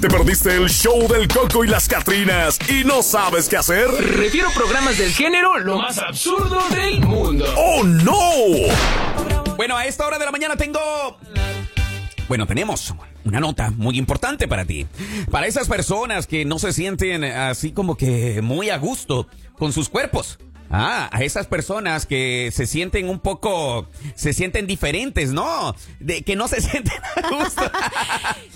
¿Te perdiste el show del Coco y las Catrinas y no sabes qué hacer? Refiero programas del género lo más absurdo del mundo. ¡Oh, no! Bueno, a esta hora de la mañana tengo... Bueno, tenemos una nota muy importante para ti. Para esas personas que no se sienten así como que muy a gusto con sus cuerpos. Ah, a esas personas que se sienten un poco, se sienten diferentes, ¿no? De que no se sienten a gusto.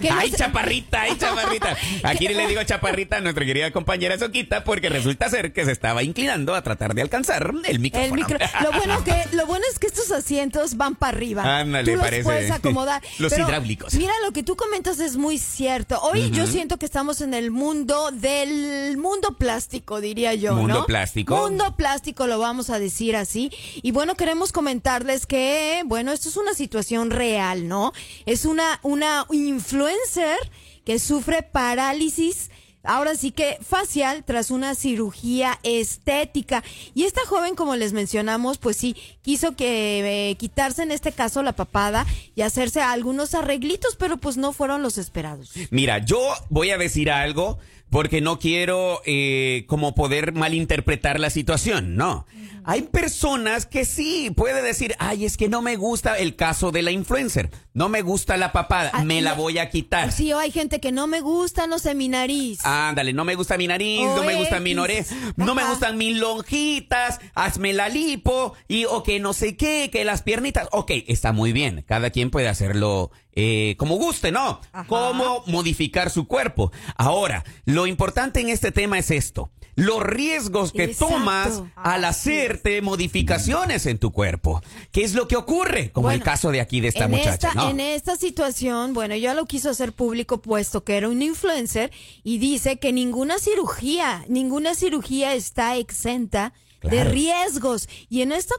No ay, se- chaparrita, ay, chaparrita. Aquí le digo chaparrita a nuestra querida compañera Soquita porque resulta ser que se estaba inclinando a tratar de alcanzar el micrófono. El micro. Lo bueno que lo bueno es que estos asientos van para arriba. Ándale, tú los parece. puedes acomodar. Los Pero hidráulicos. Mira lo que tú comentas es muy cierto. Hoy yo siento que estamos en el mundo del mundo plástico, diría yo, Mundo ¿no? plástico. Mundo plástico lo vamos a decir así. Y bueno, queremos comentarles que bueno, esto es una situación real, ¿no? Es una una influencer que sufre parálisis Ahora sí que facial tras una cirugía estética. Y esta joven, como les mencionamos, pues sí, quiso que eh, quitarse en este caso la papada y hacerse algunos arreglitos, pero pues no fueron los esperados. Mira, yo voy a decir algo porque no quiero eh, como poder malinterpretar la situación, no. Hay personas que sí, puede decir, ay, es que no me gusta el caso de la influencer, no me gusta la papada, Ah, me la voy a quitar. Sí, o hay gente que no me gusta, no sé, mi nariz. Ándale, no me gusta mi nariz, O no me gusta mi X. oreja, no me gustan mis lonjitas, hazme la lipo y o que no sé qué, que las piernitas. Ok, está muy bien, cada quien puede hacerlo eh, como guste, ¿no? Ajá. Cómo modificar su cuerpo. Ahora, lo importante en este tema es esto. Los riesgos que Exacto. tomas al hacerte modificaciones en tu cuerpo. ¿Qué es lo que ocurre? Como el caso de aquí de esta en muchacha, esta, ¿no? En esta situación, bueno, ya lo quiso hacer público puesto que era un influencer y dice que ninguna cirugía, ninguna cirugía está exenta de riesgos. Y en esta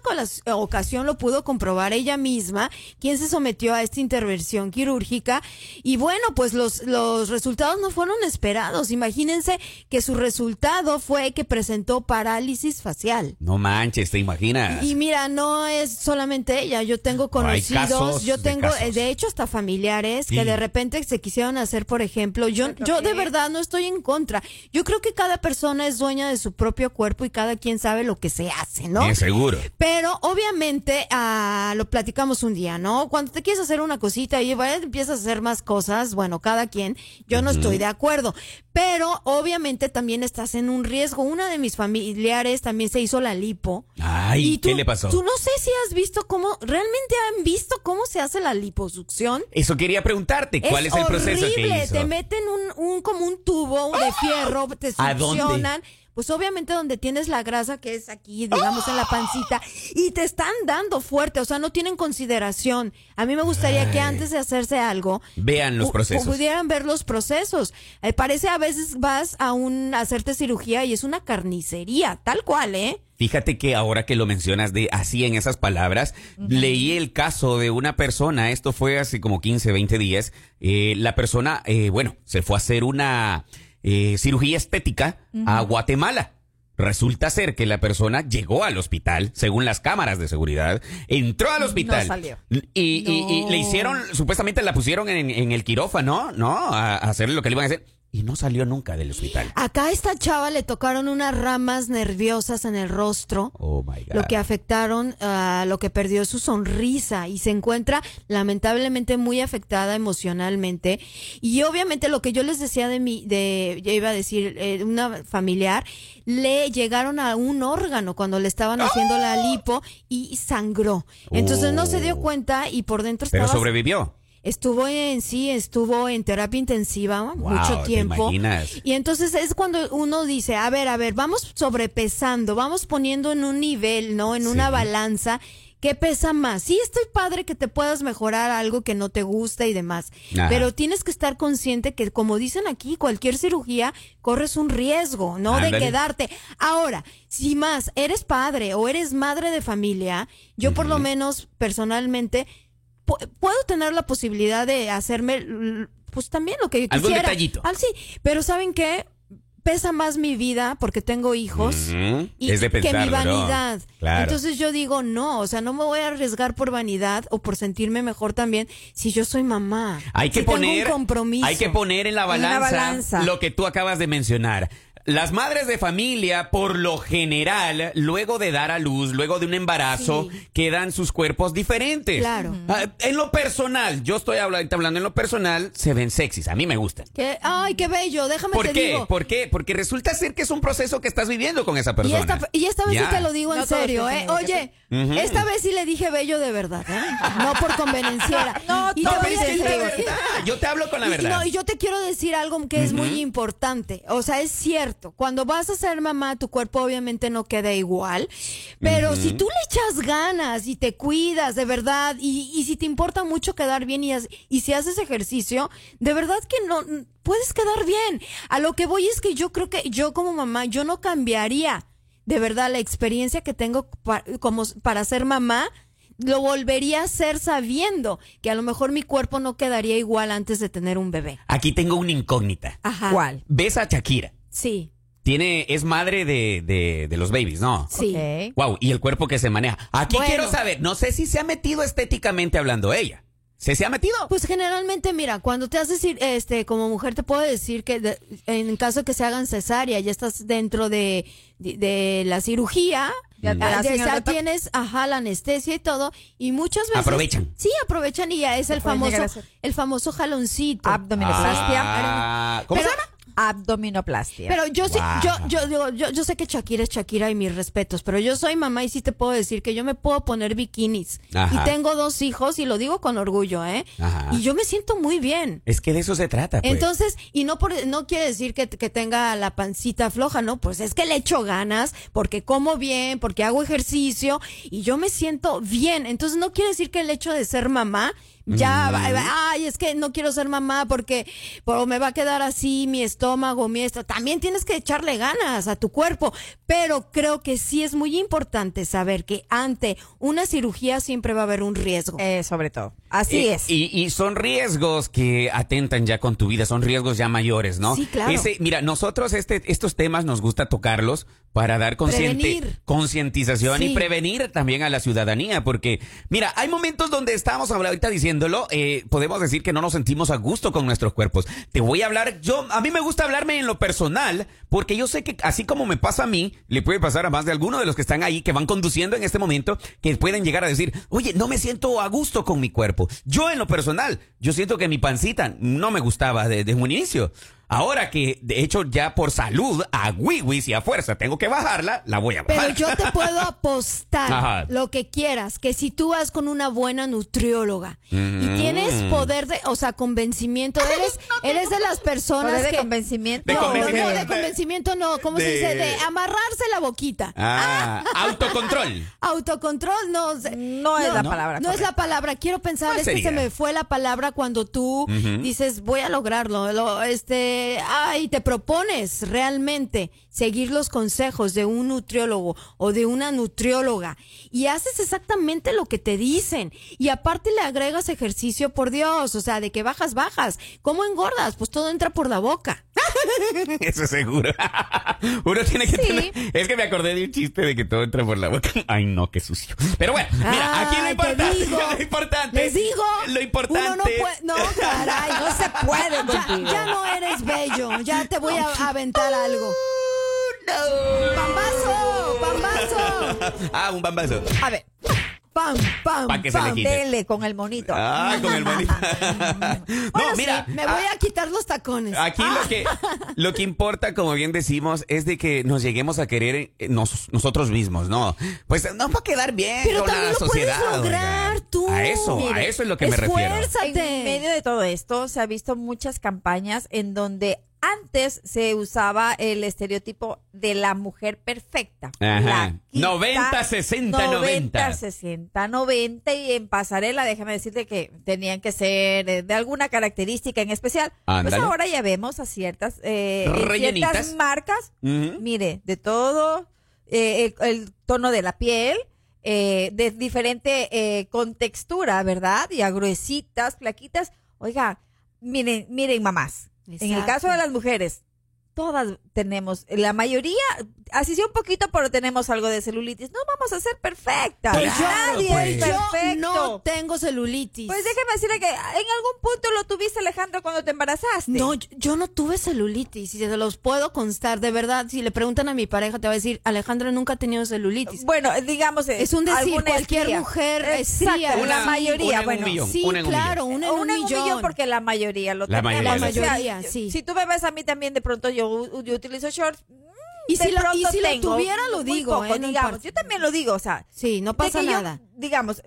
ocasión lo pudo comprobar ella misma, quien se sometió a esta intervención quirúrgica. Y bueno, pues los, los resultados no fueron esperados. Imagínense que su resultado fue que presentó parálisis facial. No manches, ¿te imaginas? Y mira, no es solamente ella, yo tengo No, conocidos, casos yo tengo, eh, de hecho, hasta familiares Sí. que de repente se quisieron hacer, por ejemplo, yo, yo de verdad no estoy en contra. Yo creo que cada persona es dueña de su propio cuerpo y cada quien sabe lo que se hace, ¿no? Bien seguro. Pero obviamente ah, lo platicamos un día, ¿no? Cuando te quieres hacer una cosita y bueno, empiezas a hacer más cosas, bueno, cada quien, yo no estoy de acuerdo. Pero obviamente también estás en un riesgo. Una de mis familiares también se hizo la lipo. Ay, Y tú- ¿qué le pasó? Tú no sé si has visto cómo, realmente han visto cómo se hace la liposucción. Eso quería preguntarte, ¿cuál es, el proceso que horrible. Te meten un, un como un tubo de fierro, te ¿A dónde? Pues obviamente donde tienes la grasa que es aquí, digamos en la pancita, y te están dando fuerte, o sea, no tienen consideración. A mí me gustaría que antes de hacerse algo, Vean los procesos. pudieran ver los procesos. Eh, parece a veces vas a un a hacerte cirugía y es una carnicería, tal cual, ¿eh? Fíjate que ahora que lo mencionas de así en esas palabras, leí el caso de una persona, esto fue hace como 15, 20 días, eh, la persona, eh, bueno, se fue a hacer una eh, cirugía estética a Guatemala. Resulta ser que la persona llegó al hospital, según las cámaras de seguridad, entró al hospital. salió. Y, y- y le hicieron, supuestamente la pusieron en, en el quirófano, ¿no? A, a hacerle lo que le iban a hacer. Y no salió nunca del hospital. Acá a esta chava le tocaron unas ramas nerviosas en el rostro. Oh my God. Lo que afectaron, a lo que perdió su sonrisa y se encuentra lamentablemente muy afectada emocionalmente. Y obviamente lo que yo les decía de mi, de, yo iba a decir, eh, una familiar, le llegaron a un órgano cuando le estaban haciendo la lipo y sangró. Entonces no se dio Oh. cuenta y por dentro Pero estaba sobrevivió. Estuvo en sí, estuvo en terapia intensiva mucho ¿te tiempo. Y entonces es cuando uno dice, a ver, a ver, vamos sobrepesando, vamos poniendo en un nivel, ¿no? En una balanza. ¿Qué pesa más? Sí, estoy padre que te puedas mejorar algo que no te gusta y demás. Ajá. Pero tienes que estar consciente que, como dicen aquí, cualquier cirugía corres un riesgo, ¿no? De quedarte. Ahora, si más eres padre o eres madre de familia, yo por lo menos personalmente puedo tener la posibilidad de hacerme pues también lo que yo Algún quisiera. detallito. Ah, sí, pero ¿saben qué? pesa más mi vida porque tengo hijos y, Es de que mi vanidad. Claro. Entonces yo digo, no, o sea, no me voy a arriesgar por vanidad o por sentirme mejor también si yo soy mamá. Hay que Si tengo poner, un compromiso. hay que poner en la En balanza. lo que tú acabas de mencionar. Las madres de familia, por lo general, luego de dar a luz, luego de un embarazo, Sí. quedan sus cuerpos diferentes. Claro. Ah, En lo personal, yo estoy hablando, hablando en lo personal, se ven sexys. A mí me gustan. Ay, qué bello, déjame ¿Por te qué? digo. ¿Por qué? Porque resulta ser que es un proceso que estás viviendo con esa Y persona. esta, y esta vez Ya. sí te lo digo No en serio, ¿eh? Oye, esta vez sí le dije bello de verdad, ¿eh? No por convenienciera. No, Y no, te No, voy es la decir- verdad. Yo te hablo con la Y- verdad. No, y yo te quiero decir algo que es muy importante. O sea, es cierto. Cuando vas a ser mamá, tu cuerpo obviamente no queda igual. Pero si tú le echas ganas y te cuidas de verdad, y, y si te importa mucho quedar bien y, has- y si haces ejercicio, de verdad que no puedes quedar bien. A lo que voy es que yo creo que yo como mamá, yo no cambiaría de verdad la experiencia que tengo pa- como para ser mamá lo volvería a hacer sabiendo que a lo mejor mi cuerpo no quedaría igual antes de tener un bebé. Aquí tengo una incógnita. Ajá. ¿Cuál? ¿Ves a Shakira? Sí, Tiene, es madre de, de, de los babies, ¿no? sí. Wow, y el cuerpo que se maneja. Aquí Bueno. quiero saber, no sé si se ha metido estéticamente hablando ella. ¿Se se ha metido? Pues generalmente, mira, cuando te haces, este, como mujer te puedo decir que de- en caso de que se hagan cesárea, ya estás dentro de, de, de la cirugía, Ya te tienes, ajá, la anestesia y todo, y muchas veces... Aprovechan. Sí, aprovechan y ya es el famoso, el famoso jaloncito. Abdominoplastia. Ah, ¿Cómo Pero- se llama? Abdominoplastia. Pero yo sí, Wow. yo, yo, digo, yo, yo sé que Shakira es Shakira y mis respetos, pero yo soy mamá y sí te puedo decir que yo me puedo poner bikinis. Ajá. Y tengo dos hijos y lo digo con orgullo, ¿eh? Ajá. Y yo me siento muy bien. Es que de eso se trata, pues. Entonces, y no por, no quiere decir que, que tenga la pancita floja, ¿no? Pues es que le echo ganas, porque como bien, porque hago ejercicio y yo me siento bien. Entonces, no quiere decir que el hecho de ser mamá, ya, ay, es que no quiero ser mamá porque, porque me va a quedar así mi estómago, mi esto. También tienes que echarle ganas a tu cuerpo, pero creo que sí es muy importante saber que ante una cirugía siempre va a haber un riesgo. Eh, sobre todo. Así y, es. Y, y son riesgos que atentan ya con tu vida, son riesgos ya mayores, ¿no? Sí, claro. Ese- mira, nosotros este, estos temas nos gusta tocarlos para dar concientización y prevenir también a la ciudadanía, porque, mira, hay momentos donde estamos hablando- ahorita diciéndolo, eh, podemos decir que no nos sentimos a gusto con nuestros cuerpos. Te voy a hablar, yo, a mí me gusta hablarme en lo personal, porque yo sé que así como me pasa a mí, le puede pasar a más de alguno de los que están ahí, que van conduciendo en este momento, que pueden llegar a decir, oye, no me siento a gusto con mi cuerpo. Yo en lo personal, yo siento que mi pancita no me gustaba desde un inicio. Ahora que, de hecho, ya por salud, a wiwis y a fuerza tengo que bajarla, la voy a Pero bajar. yo te puedo apostar Ajá. lo que quieras, que si tú vas con una buena nutrióloga y tienes poder de, o sea, convencimiento, eres, eres de las personas Poder de que... convencimiento. De no, no, convencimiento. no, de convencimiento no, ¿cómo se De- dice? De amarrarse la boquita. Ah, autocontrol. Autocontrol, no. No es la palabra No es la palabra. Quiero pensar, ¿Cuál es que se me fue la palabra cuando tú dices, voy a lograrlo. Lo, este, ay, te propones realmente seguir los consejos de un nutriólogo o de una nutrióloga y haces exactamente lo que te dicen. Y aparte le agregas ejercicio, por Dios. O sea, de que bajas, bajas. ¿Cómo engordas? Pues todo entra por la boca. Eso es seguro. Uno tiene que tener. Es que me acordé de un chiste de que todo entra por la boca. Ay, no, qué sucio. Pero bueno, mira, aquí lo importante. digo. Lo importante. Les digo. Lo importante. Uno no puede. No, caray. No se puede ya no eres bello. Ya te voy a aventar algo. ¡Pambazo! ¡Pambazo! Ah, un bambazo. A ver, ¡Pam, pam! Pa' que se pam! le quite. dele con el monito. Ah, con el. Bueno, no, sí, mira. me voy a quitar los tacones. Aquí lo que lo que importa, como bien decimos, es de que nos lleguemos a querer eh, nos- nosotros mismos, ¿no? Pues no para quedar bien Pero con también la lo sociedad. puedes lograr tú. A eso, a Mire, eso es lo que me refiero. Esfuérzate. En medio de todo esto, se ha visto muchas campañas en donde antes se usaba el estereotipo de la mujer perfecta. Ajá. La 90, 60, 90. 90, 60, 90 y en pasarela, déjame decirte que tenían que ser de alguna característica en especial. Ándale. Pues ahora ya vemos a ciertas, eh, ciertas marcas, mire, de todo, eh, el, el tono de la piel, eh, de diferente eh, contextura, ¿verdad? Y a gruesitas, flaquitas. Oiga, miren, miren mamás, en el caso de las mujeres, todas tenemos, la mayoría, así sea un poquito, pero tenemos algo de celulitis. No vamos a ser perfectas. Pues yo- Nadie pues. es Yo perfecto. no tengo celulitis. Pues déjeme decirle que en algún punto lo tuviste, Alejandro, cuando te embarazaste. No, yo, yo no tuve celulitis y se los puedo constar. De verdad, si le preguntan a mi pareja, te va a decir, Alejandra nunca ha tenido celulitis. Bueno, digamos. eh, Es un decir, cualquier estría. mujer Exacto, estría. la Una- mayoría, una en un bueno. millón. sí, una en un claro, millón. una en un, Una en un millón. millón porque la mayoría lo La tenemos. mayoría La lo O sea, mayoría, sí. Si tú me ves a mí también, de pronto yo, yo utilizo shorts. mm, Y si lo- y si lo tuviera, lo digo, poco, eh, no digamos. Yo también lo digo, o sea. Sí, no pasa yo, nada. digamos,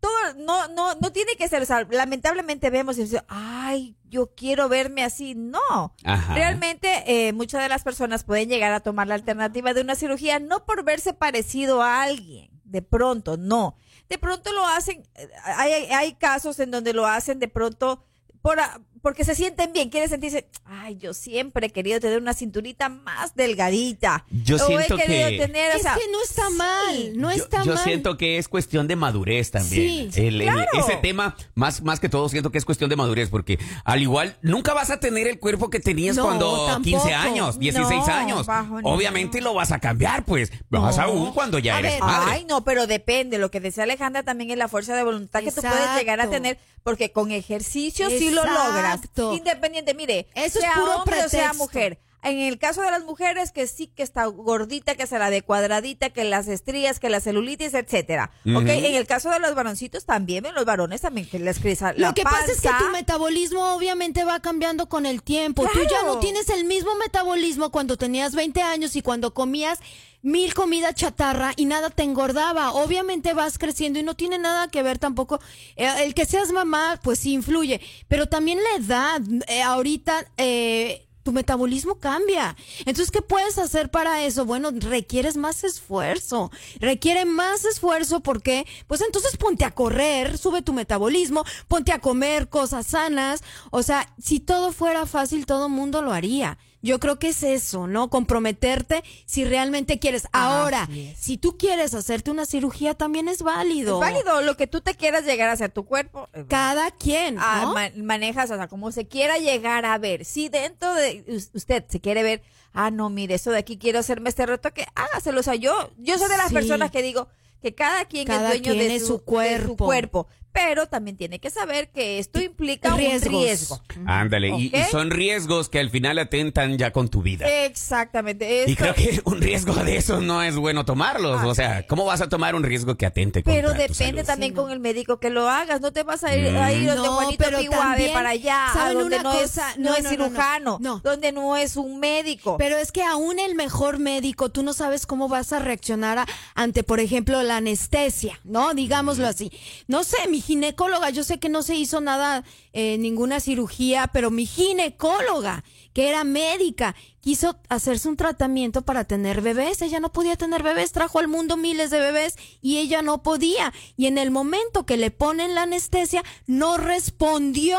todo, no, no, no tiene que ser, o sea, lamentablemente vemos y decimos, ay, yo quiero verme así. No. Ajá. Realmente, eh, muchas de las personas pueden llegar a tomar la alternativa de una cirugía no por verse parecido a alguien. De pronto, no. De pronto lo hacen, eh, hay, hay- casos en donde lo hacen de pronto por, porque se sienten bien, quieren sentirse, ay, yo siempre he querido tener una cinturita más delgadita. Yo o siento he querido que- tener, o Es sea, que no está mal, no yo, está yo mal. siento que es cuestión de madurez también. Sí, El- el- claro. ese tema, más, más que todo, siento que es cuestión de madurez, porque al igual nunca vas a tener el cuerpo que tenías No, cuando tampoco. 15 años, 16 No, años. bajo, no. Obviamente lo vas a cambiar, pues. Más aún cuando ya A eres ver, madre. Ay, no, pero depende. Lo que decía Alejandra también es la fuerza de voluntad que tú puedes llegar a Exacto. tener, porque con ejercicio sí lo logras. Exacto. Independiente, mire, Eso es sea puro hombre o sea pretexto. mujer. En el caso de las mujeres, que sí que está gordita, que se la de cuadradita, que las estrías, que la celulitis, etcétera. ¿Ok? En el caso de los varoncitos también, en los varones también, que les crece la Lo que pasa es que tu metabolismo obviamente va cambiando con el tiempo. Tú ya no tienes el mismo metabolismo cuando tenías 20 años y cuando comías mil comidas chatarra y nada te engordaba. Obviamente vas creciendo y no tiene nada que ver tampoco. eh, el que seas mamá, pues sí influye. Pero también la edad. eh, ahorita. eh, tu metabolismo cambia. Entonces, ¿qué puedes hacer para eso? Bueno, requieres más esfuerzo. Requiere más esfuerzo porque, pues entonces ponte a correr, sube tu metabolismo, ponte a comer cosas sanas. O sea, si todo fuera fácil, todo mundo lo haría. Yo creo que es eso, ¿no? Comprometerte si realmente quieres. Ahora, si tú quieres hacerte una cirugía, también es válido. Es válido lo que tú te quieras llegar a hacer tu cuerpo. Cada quien, ah, ¿no? ma- manejas, o sea, como se quiera llegar a ver. Si dentro de us- usted se quiere ver, ah, no, mire, eso de aquí quiero hacerme este retoque, hágaselo. O sea, yo, yo soy de las Sí. personas que digo que cada quien Cada es dueño quien de su, su de su cuerpo. Pero también tiene que saber que esto implica Riesgos. un riesgo. Ándale, y- son riesgos que al final atentan ya con tu vida. Exactamente. Y creo que un riesgo de esos no es bueno tomarlos. O sea, ¿cómo vas a tomar un riesgo que atente contra Pero tu depende salud? también Sí, no. con el médico que lo hagas. No te vas a ir, a ir donde No, Juanito pero también, para allá, a ¿saben donde una no, cosa? es, no, No, es no, no, no. cirujano, No. donde no es un médico. Pero es que aún el mejor médico, tú no sabes cómo vas a reaccionar a- ante, por ejemplo, la anestesia, ¿no? Digámoslo así. No sé, mi ginecóloga, yo sé que no se hizo nada, eh, ninguna cirugía, pero mi ginecóloga, que era médica, quiso hacerse un tratamiento para tener bebés. Ella no podía tener bebés, trajo al mundo miles de bebés y ella no podía. Y en el momento que le ponen la anestesia, no respondió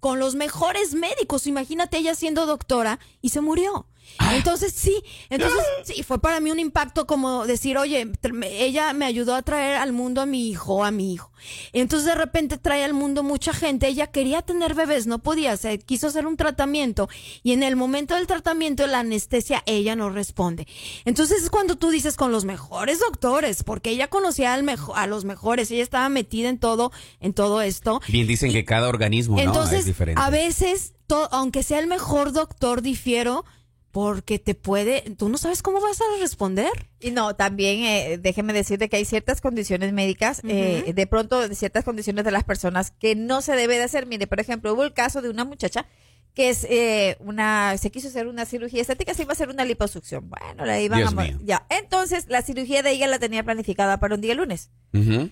con los mejores médicos. Imagínate ella siendo doctora y se murió. Entonces sí, entonces sí, fue para mí un impacto como decir, oye, ella me ayudó a traer al mundo a mi hijo, a mi hijo. Entonces de repente trae al mundo mucha gente, ella quería tener bebés, no podía, se quiso hacer un tratamiento y en el momento del tratamiento la anestesia ella no responde. Entonces es cuando tú dices con los mejores doctores, porque ella conocía al mejo- a los mejores, ella estaba metida en todo, en todo esto. Bien dicen que cada organismo ¿no? Entonces, es diferente. a veces, to- aunque sea el mejor doctor, difiero porque te puede, tú no sabes cómo vas a responder. Y no, también eh, déjeme decirte que hay ciertas condiciones médicas, eh, de pronto de ciertas condiciones de las personas que no se debe de hacer. Mire, por ejemplo, hubo el caso de una muchacha que es eh, una, se quiso hacer una cirugía estética, se iba a hacer una liposucción. Bueno, la iban Dios a mo- mío. ya. Entonces, la cirugía de ella la tenía planificada para un día lunes. Ujú.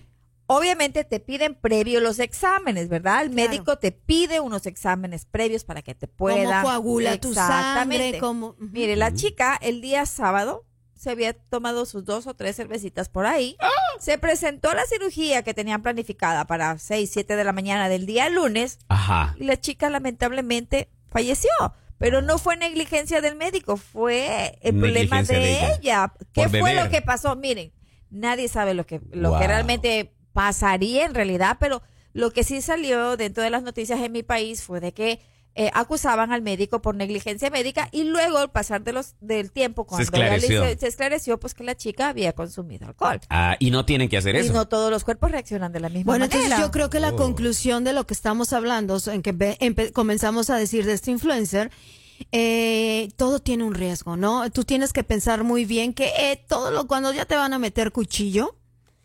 Obviamente te piden previo los exámenes, ¿verdad? El Claro. médico te pide unos exámenes previos para que te pueda. Cómo coagula tu Exactamente. sangre, cómo-. Mire, la chica el día sábado se había tomado sus dos o tres cervecitas por ahí. Se presentó a la cirugía que tenían planificada para 6, 7 de la mañana del día lunes Ajá. y la chica lamentablemente falleció. Pero no fue negligencia del médico, fue el problema de, de ella. ella. ¿Qué Por fue beber. lo que pasó? Miren, nadie sabe lo que, lo Wow. que realmente pasaría en realidad, pero lo que sí salió dentro de las noticias en mi país fue de que eh, acusaban al médico por negligencia médica y luego al pasar de los del tiempo cuando esclareció. se, se esclareció pues que la chica había consumido alcohol. Ah, y no tienen que hacer Y eso. no todos los cuerpos reaccionan de la misma Bueno, manera. entonces yo creo que Oh. la conclusión de lo que estamos hablando, en que comenzamos a decir de este influencer, eh, todo tiene un riesgo, ¿no? Tú tienes que pensar muy bien que eh, todo lo cuando ya te van a meter cuchillo,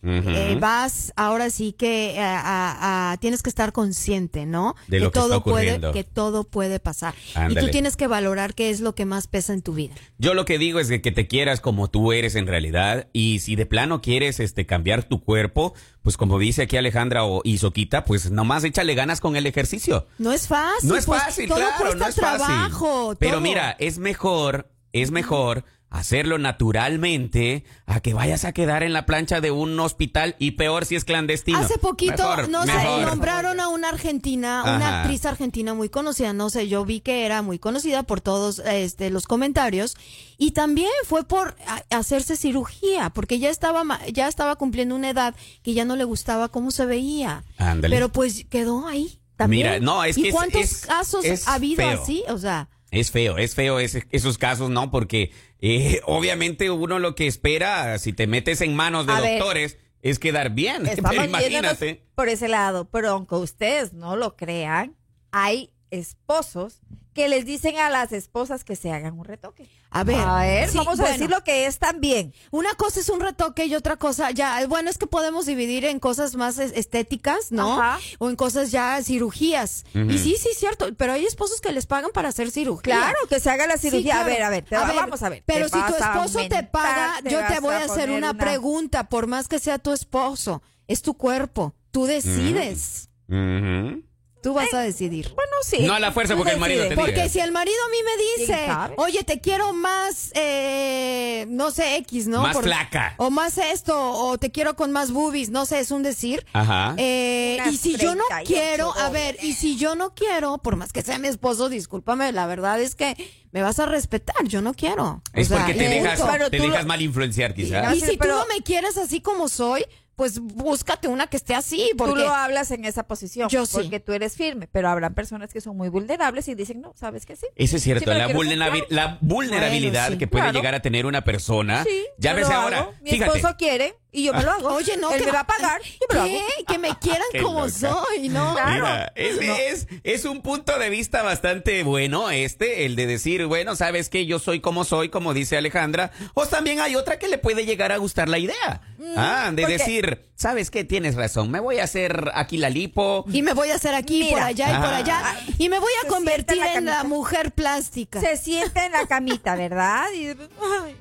Eh, vas ahora sí que eh, a- a- tienes que estar consciente, ¿no? De lo que todo está ocurriendo. puede que todo puede pasar y tú tienes que valorar qué es lo que más pesa en tu vida. Yo lo que digo es de que te quieras como tú eres en realidad y si de plano quieres este cambiar tu cuerpo, pues como dice aquí Alejandra o Isoquita, pues nomás échale ganas con el ejercicio. No es fácil. No es pues, fácil, todo claro, cuesta no es fácil. trabajo. Pero todo. mira, es mejor, es mejor hacerlo naturalmente a que vayas a quedar en la plancha de un hospital y peor si es clandestino. Hace poquito, Mejor, no sé, nombraron a una argentina, una actriz argentina muy conocida, no sé, yo vi que era muy conocida por todos este, los comentarios y también fue por hacerse cirugía, porque ya estaba ya estaba cumpliendo una edad que ya no le gustaba cómo se veía. Ándale. Pero pues quedó ahí también. Mira, no, es ¿Y que cuántos es- casos es ha habido feo. así? O sea, Es feo, es feo ese- esos casos, ¿no? Porque eh, obviamente uno lo que espera, si te metes en manos de A ver. doctores, es quedar bien. Pero imagínate. por ese lado, pero aunque ustedes no lo crean, hay esposos que les dicen a las esposas que se hagan un retoque. a ver, A ver, sí, vamos a bueno. decir lo que es también. Una cosa es un retoque y otra cosa ya, bueno, es que podemos dividir en cosas más es- estéticas, ¿no? Ajá. O en cosas ya cirugías. Y sí, sí, cierto, pero hay esposos que les pagan para hacer cirugía. Claro, que se haga la Sí, cirugía. claro. A ver, a ver, te- vamos a ver. Pero si tu esposo te paga, te yo te voy a, a hacer una, una- pregunta, por más que sea tu esposo, es tu cuerpo, tú decides, Ujú. Tú vas a decidir. Bueno, sí. No a la fuerza, porque el marido te diga. Porque si el marido a mí me ¿Quién dice, oye, te quiero más, eh, no sé, X, ¿no? Más flaca. O más esto, o te quiero con más boobies, no sé, es un decir. Ajá. Eh, y si yo no 38 quiero, a ver, y si yo no quiero, por más que sea mi esposo, discúlpame, la verdad es que me vas a respetar, yo no quiero. O es sea, porque te y dejas, te lo- mal influenciar, quizás. Y Sí, si tú no me quieres así como soy, pues búscate una que esté así, Tú porque lo hablas en esa posición. Yo sí. Porque tú eres firme. Pero habrán personas que son muy vulnerables y dicen, no, ¿sabes que sí? Eso es cierto, Sí, la, vulnerabil- la vulnerabilidad Bueno, sí, que puede claro. llegar a tener una persona. Sí, ya yo ves lo ahora, hago. Mi fíjate. esposo quiere y yo me lo hago. Oye, no, Él que me va a pagar, yo me lo hago. ¿Qué? Que me quieran como loca. soy, ¿no? Mira, es, es, es un punto de vista bastante bueno este, el de decir, bueno, sabes que yo soy como soy, como dice Alejandra, o también hay otra que le puede llegar a gustar la idea. ah, de decir, sabes que tienes razón, me voy a hacer aquí la lipo. Y me voy a hacer aquí, Mira. por allá y por Ah. allá. Y me voy a Se convertir en en la mujer plástica. Se sienta en la camita, ¿verdad? Y ay,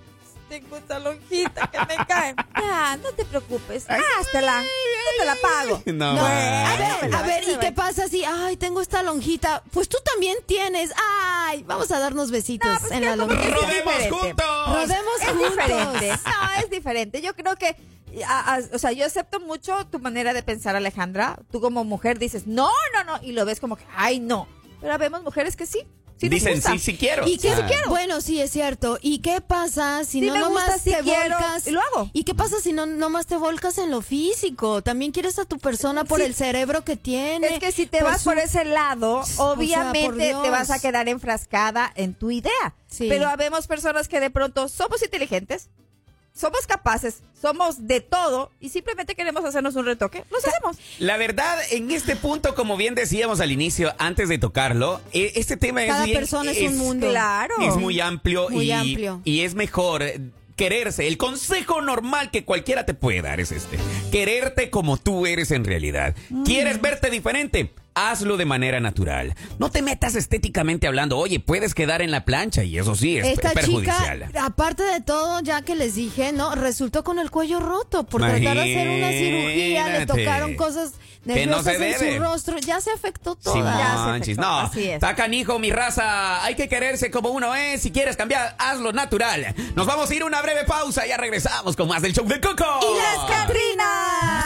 tengo esta lonjita que me cae. Ya, no te preocupes. Háztela. Yo te la pago. No, No, a ver, a ver, ¿y qué pasa si, ay, tengo esta lonjita? Pues tú también tienes. Ay, vamos a darnos besitos No, pues en la lonjita. ¡Rodemos juntos! Rodemos Es juntos. diferente. No, es diferente. Yo creo que, a- a- o sea, yo acepto mucho tu manera de pensar, Alejandra. Tú como mujer dices, no, no, no, y lo ves como que, ay, no. Pero vemos mujeres que sí. Sí Dicen, sí, sí quiero. ¿Y qué? Ah. Bueno, sí, es cierto. ¿Y qué pasa si Sí no me nomás gusta, te quiero, volcas? y lo hago. ¿Y qué pasa si no nomás te volcas en lo físico? También quieres a tu persona por Sí. el cerebro que tiene. Es que si te por vas su- por ese lado, obviamente te vas a quedar enfrascada en tu idea. Sí. Pero habemos personas que de pronto somos inteligentes, somos capaces, somos de todo y simplemente queremos hacernos un retoque. Los hacemos. La verdad, en este punto, como bien decíamos al inicio, antes de tocarlo, eh, este tema Cada es bien- persona es un mundo. Claro. Es muy amplio Muy y, amplio. y es mejor quererse. El consejo normal que cualquiera te puede dar es este. Quererte como tú eres en realidad. Mm. ¿Quieres verte diferente? Hazlo de manera natural. No te metas estéticamente hablando, oye, puedes quedar en la plancha y eso sí es Esta perjudicial. chica, aparte de todo, ya que les dije, ¿no? Resultó con el cuello roto por tratar de hacer una cirugía, le tocaron cosas Que no nerviosas se en debe. su rostro, ya se afectó Sí, manches, afectó, no. así es. Está canijo, mi raza. Hay que quererse como uno es. Si quieres cambiar, hazlo natural. Nos vamos a ir a una breve pausa. Ya regresamos con más del show de Coco. ¡Y las Catrinas!